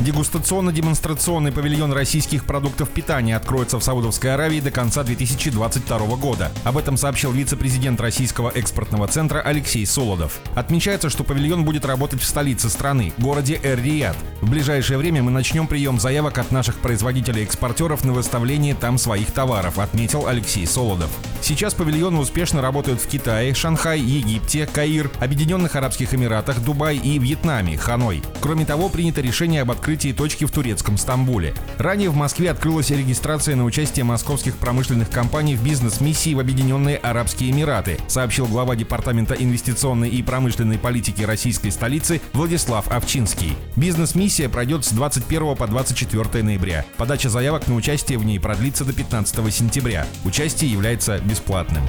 Дегустационно-демонстрационный павильон российских продуктов питания откроется в Саудовской Аравии до конца 2022 года. Об этом сообщил вице-президент Российского экспортного центра Алексей Солодов. Отмечается, что павильон будет работать в столице страны, городе Эр-Рияд. В ближайшее время мы начнем прием заявок от наших производителей-экспортеров на выставление там своих товаров, отметил Алексей Солодов. Сейчас павильоны успешно работают в Китае, Шанхай, Египте, Каир, Объединенных Арабских Эмиратах, Дубай и Вьетнаме, Ханой. Кроме того, принято решение об открытии точки в турецком Стамбуле. Ранее в Москве открылась регистрация на участие московских промышленных компаний в бизнес-миссии в Объединенные Арабские Эмираты, сообщил глава Департамента инвестиционной и промышленной политики российской столицы Владислав Овчинский. Бизнес-миссия пройдет с 21 по 24 ноября. Подача заявок на участие в ней продлится до 15 сентября. Участие является бесплатным.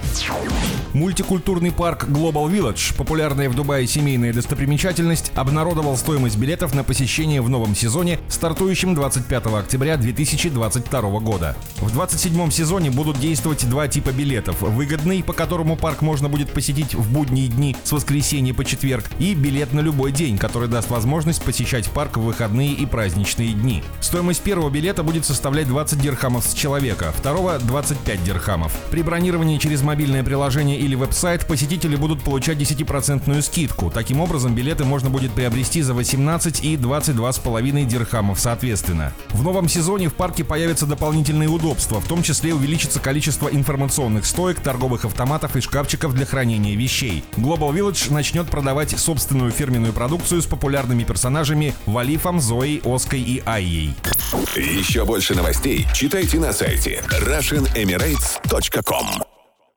Мультикультурный парк Global Village, популярная в Дубае семейная достопримечательность, обнародовал стоимость билетов на посещение в новом сезоне, стартующем 25 октября 2022 года. В 27 сезоне будут действовать два типа билетов. Выгодный, по которому парк можно будет посетить в будние дни с воскресенья по четверг, и билет на любой день, который даст возможность посещать парк в выходные и праздничные дни. Стоимость первого билета будет составлять 20 дирхамов с человека, второго 25 дирхамов. При бронировании через мобильное приложение или веб-сайт посетители будут получать 10% скидку. Таким образом, билеты можно будет приобрести за 18 и 22,5 дирхамов соответственно. В новом сезоне в парке появятся дополнительные удобства, в том числе увеличится количество информационных стоек, торговых автоматов и шкафчиков для хранения вещей. Global Village начнет продавать собственную фирменную продукцию с популярными персонажами Валифом, Зоей, Оской и Айей. Еще больше новостей читайте на сайте RussianEmirates.com